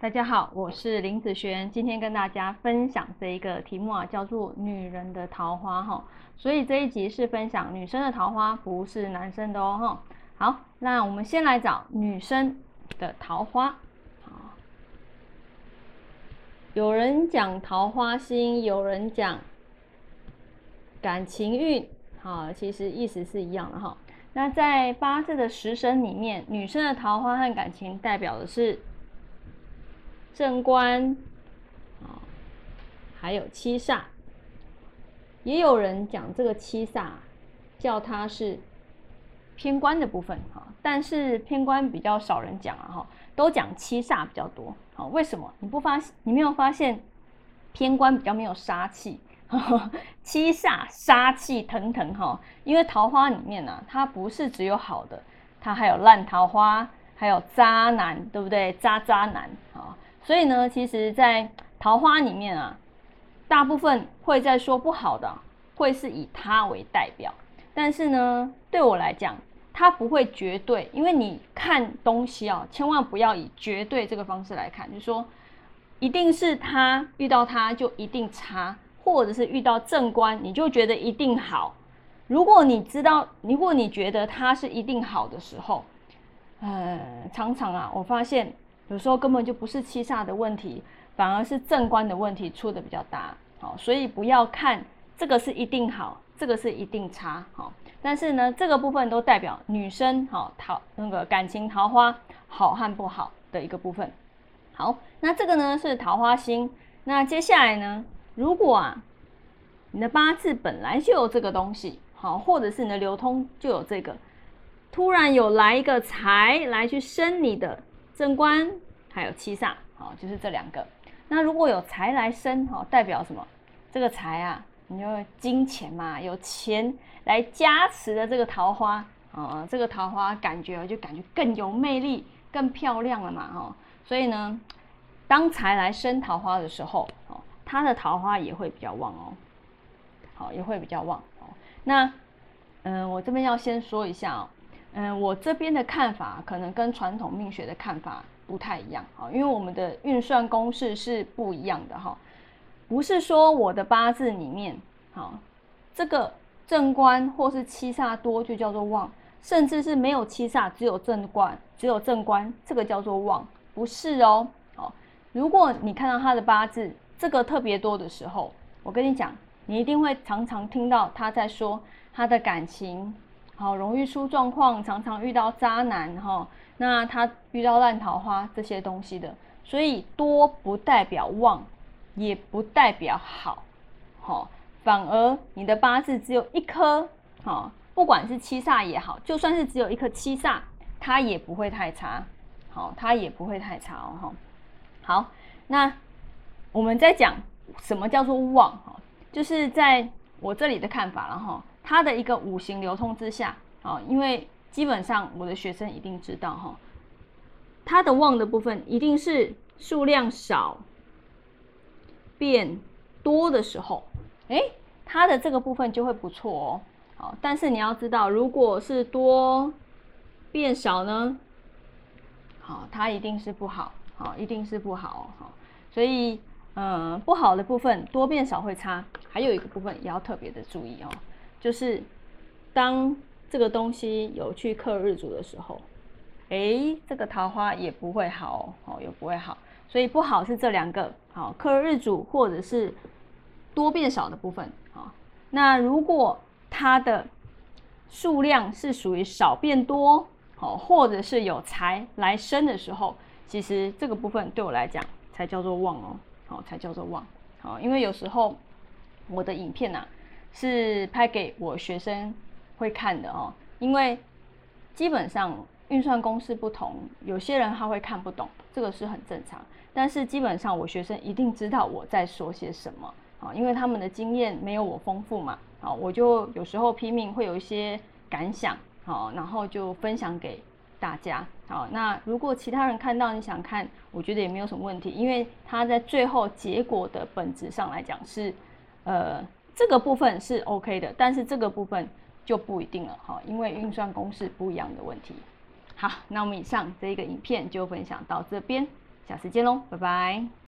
大家好，我是林子璇，今天跟大家分享这一个题目啊，叫做“女人的桃花”哈。所以这一集是分享女生的桃花，不是男生的哦哈。好，那我们先来找女生的桃花。有人讲桃花心，有人讲感情运，好，其实意思是一样的哈。那在八字的食神里面，女生的桃花和感情代表的是正官，啊，还有七煞。也有人讲这个七煞，叫它是偏官的部分哈，但是偏官比较少人讲啊哈，都讲七煞比较多。好，为什么？你不发你没有发现偏官比较没有杀气？七煞杀气腾腾哈，因为桃花里面呢，它不是只有好的，它还有烂桃花，还有渣男，对不对？渣渣男，所以呢，其实，在桃花里面啊，大部分会在说不好的，会是以他为代表。但是呢，对我来讲，他不会绝对，因为你看东西啊，千万不要以绝对这个方式来看，就是说，一定是他遇到他就一定差。或者是遇到正官，你就觉得一定好。如果你知道，如果你觉得他是一定好的时候，呃，常常啊，我发现有时候根本就不是七煞的问题，反而是正官的问题出的比较大。好，所以不要看这个是一定好，这个是一定差。好，但是呢，这个部分都代表女生好桃那个感情桃花好和不好的一个部分。好，那这个呢是桃花星。那接下来呢？如果啊，你的八字本来就有这个东西，好，或者是你的流通就有这个，突然有来一个财来去生你的正官，还有七煞，好，就是这两个。那如果有财来生，好，代表什么？这个财啊，你就金钱嘛，有钱来加持的这个桃花，啊，这个桃花感觉就感觉更有魅力、更漂亮了嘛，哈。所以呢，当财来生桃花的时候，哦。他的桃花也会比较旺哦，好，也会比较旺哦。那，嗯，我这边要先说一下哦，嗯，我这边的看法可能跟传统命学的看法不太一样啊，因为我们的运算公式是不一样的哈，不是说我的八字里面，好，这个正官或是七煞多就叫做旺，甚至是没有七煞，只有正官，只有正官，这个叫做旺，不是哦。好，如果你看到他的八字。这个特别多的时候，我跟你讲，你一定会常常听到他在说他的感情，好容易出状况，常常遇到渣男哈，那他遇到烂桃花这些东西的，所以多不代表旺，也不代表好，好，反而你的八字只有一颗，好，不管是七煞也好，就算是只有一颗七煞，它也不会太差，好，它也不会太差哦，哈，好，那。我们在讲什么叫做旺哈，就是在我这里的看法了哈，它的一个五行流通之下啊，因为基本上我的学生一定知道哈，它的旺的部分一定是数量少变多的时候，哎，它的这个部分就会不错哦，好，但是你要知道，如果是多变少呢，好，它一定是不好，好，一定是不好，好，所以。嗯，不好的部分多变少会差，还有一个部分也要特别的注意哦，就是当这个东西有去克日主的时候，哎，这个桃花也不会好哦，也不会好，所以不好是这两个好克日主或者是多变少的部分啊。那如果它的数量是属于少变多，好，或者是有财来生的时候，其实这个部分对我来讲才叫做旺哦。好，才叫做旺。好，因为有时候我的影片呐是拍给我学生会看的哦。因为基本上运算公式不同，有些人他会看不懂，这个是很正常。但是基本上我学生一定知道我在说些什么啊，因为他们的经验没有我丰富嘛。好，我就有时候拼命会有一些感想，好，然后就分享给。大家好，那如果其他人看到你想看，我觉得也没有什么问题，因为它在最后结果的本质上来讲是，呃，这个部分是 OK 的，但是这个部分就不一定了哈，因为运算公式不一样的问题。好，那我们以上这一个影片就分享到这边，下次见喽，拜拜。